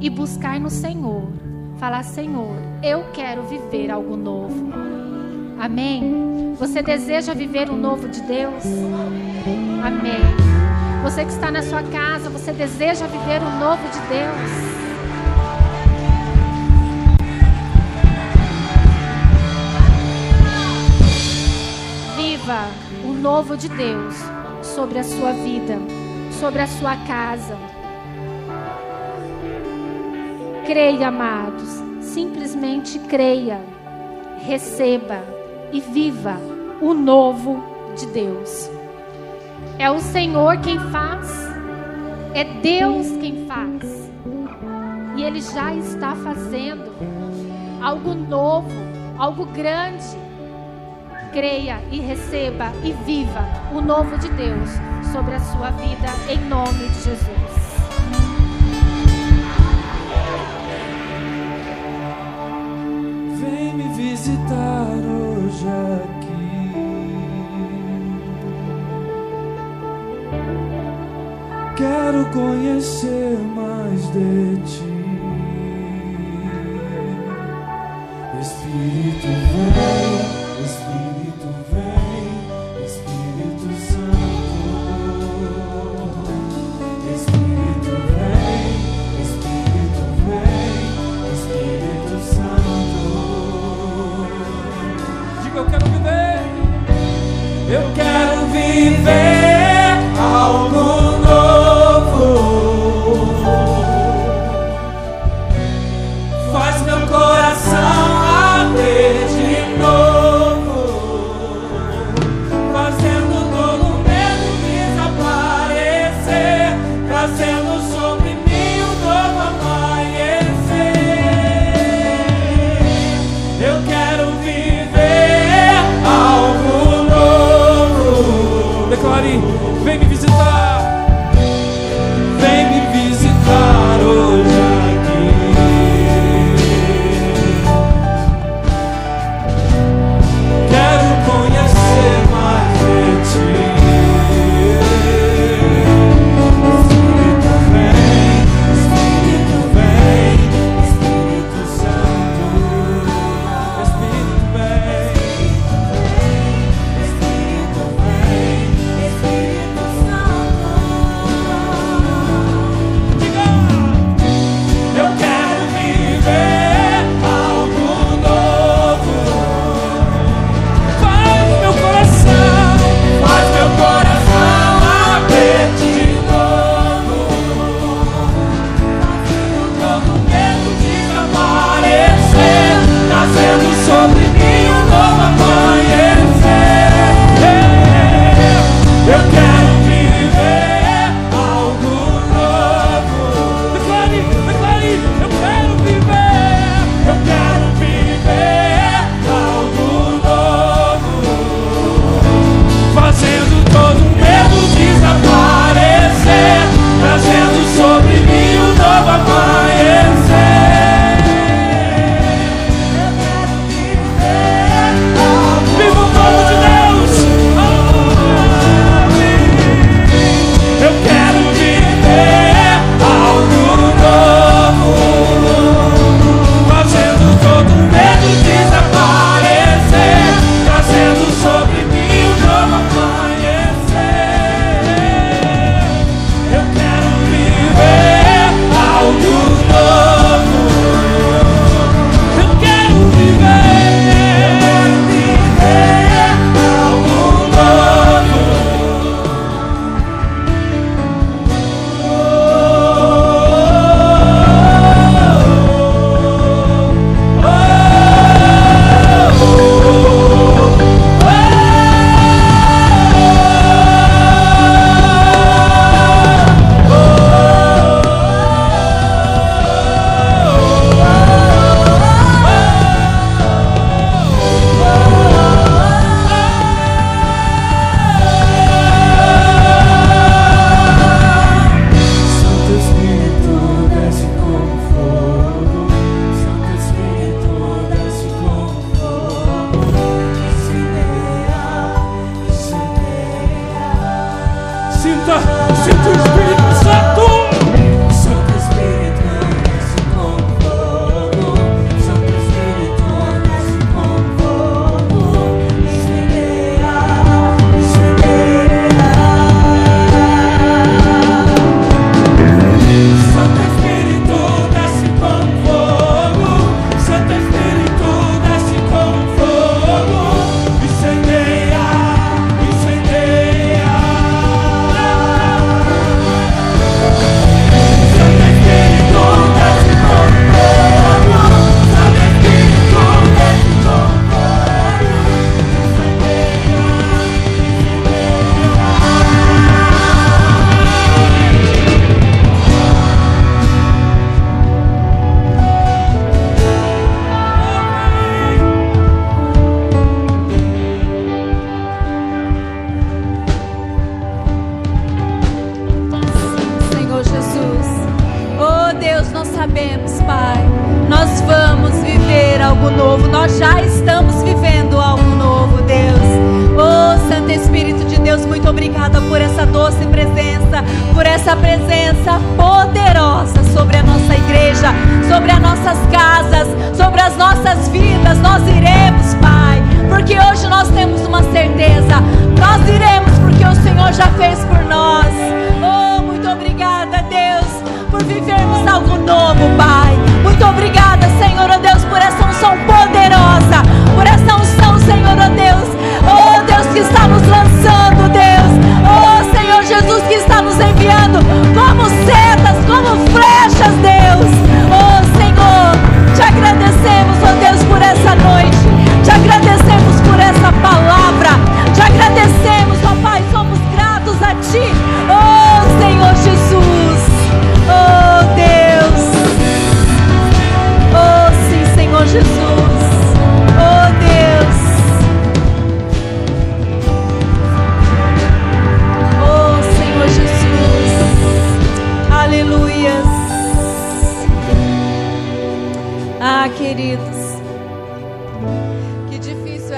e buscar no Senhor, falar: Senhor, eu quero viver algo novo. Amém? Você deseja viver o novo de Deus? Amém. Você que está na sua casa, você deseja viver o novo de Deus? viva o novo de Deus sobre a sua vida, sobre a sua casa. Creia, amados, simplesmente creia, receba e viva o novo de Deus. É o Senhor quem faz, é Deus quem faz, e Ele já está fazendo algo novo, algo grande. Creia e receba e viva o novo de Deus sobre a sua vida, em nome de Jesus. Vem me visitar hoje Quero conhecer mais de ti.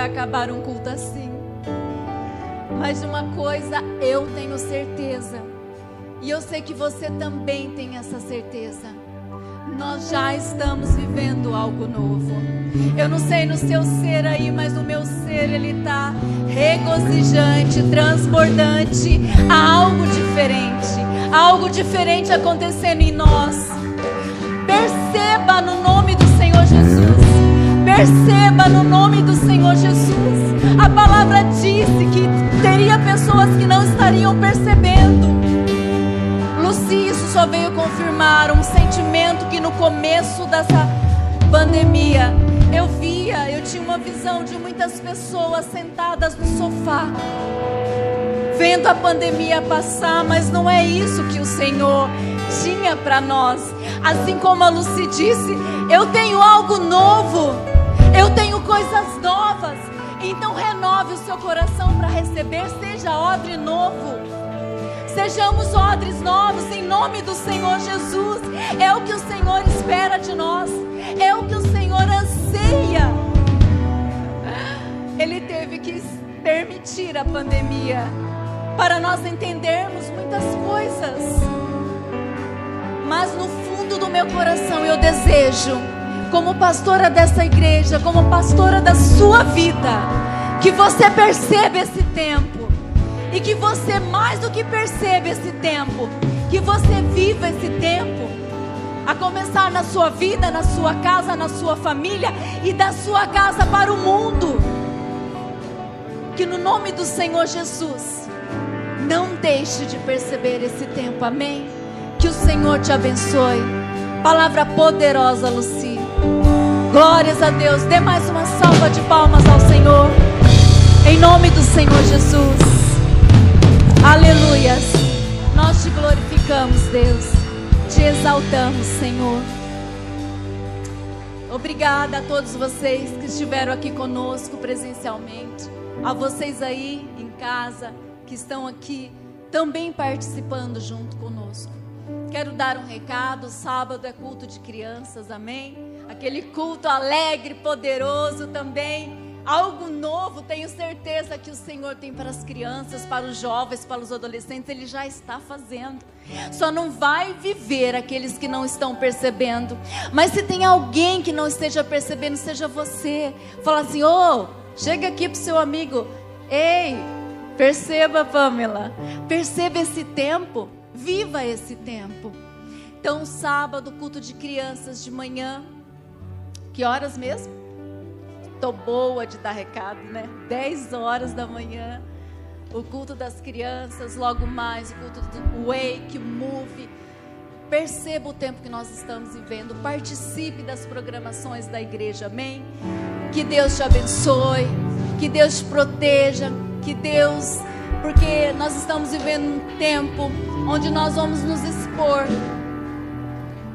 vai acabar um culto assim. Mas de uma coisa eu tenho certeza, e eu sei que você também tem essa certeza. Nós já estamos vivendo algo novo. Eu não sei no seu ser aí, mas no meu ser ele está regozijante, transbordante. Há algo diferente, algo diferente acontecendo em nós. Perceba no nome do Perceba no nome do Senhor Jesus. A palavra disse que teria pessoas que não estariam percebendo. Luci, isso só veio confirmar um sentimento que no começo dessa pandemia eu via, eu tinha uma visão de muitas pessoas sentadas no sofá, vendo a pandemia passar, mas não é isso que o Senhor tinha para nós. Assim como a Luci disse, eu tenho algo novo. Eu tenho coisas novas. Então renove o seu coração para receber. Seja odre novo. Sejamos odres novos em nome do Senhor Jesus. É o que o Senhor espera de nós. É o que o Senhor anseia. Ele teve que permitir a pandemia para nós entendermos muitas coisas. Mas no fundo do meu coração eu desejo como pastora dessa igreja, como pastora da sua vida, que você perceba esse tempo e que você mais do que perceba esse tempo, que você viva esse tempo. A começar na sua vida, na sua casa, na sua família e da sua casa para o mundo. Que no nome do Senhor Jesus, não deixe de perceber esse tempo, amém? Que o Senhor te abençoe. Palavra poderosa, Luci. Glórias a Deus. Dê mais uma salva de palmas ao Senhor. Em nome do Senhor Jesus. Aleluias. Nós te glorificamos, Deus. Te exaltamos, Senhor. Obrigada a todos vocês que estiveram aqui conosco presencialmente. A vocês aí em casa que estão aqui também participando junto conosco. Quero dar um recado: sábado é culto de crianças, amém? Aquele culto alegre, poderoso também algo novo, tenho certeza que o Senhor tem para as crianças, para os jovens, para os adolescentes, Ele já está fazendo. Só não vai viver aqueles que não estão percebendo. Mas se tem alguém que não esteja percebendo, seja você. Fala assim: ô, oh, chega aqui para o seu amigo. Ei, perceba, Pamela. Perceba esse tempo. Viva esse tempo. Então, sábado, culto de crianças de manhã. Que horas mesmo? Tô boa de dar recado, né? 10 horas da manhã, o culto das crianças, logo mais o culto do Wake, Move. Perceba o tempo que nós estamos vivendo, participe das programações da igreja, amém? Que Deus te abençoe, que Deus te proteja, que Deus, porque nós estamos vivendo um tempo onde nós vamos nos expor,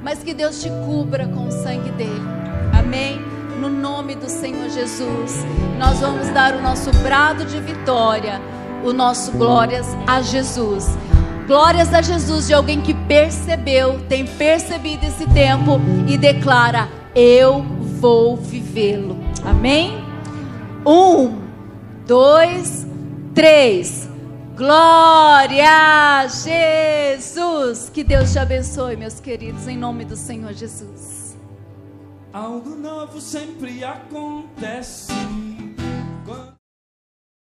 mas que Deus te cubra com o sangue dele, amém? no nome do Senhor Jesus. Nós vamos dar o nosso brado de vitória, o nosso glórias a Jesus. Glórias a Jesus de alguém que percebeu, tem percebido esse tempo e declara: Eu vou vivê-lo. Amém? Um, dois, três. Glória a Jesus. Que Deus te abençoe, meus queridos, em nome do Senhor Jesus. Algo novo sempre acontece.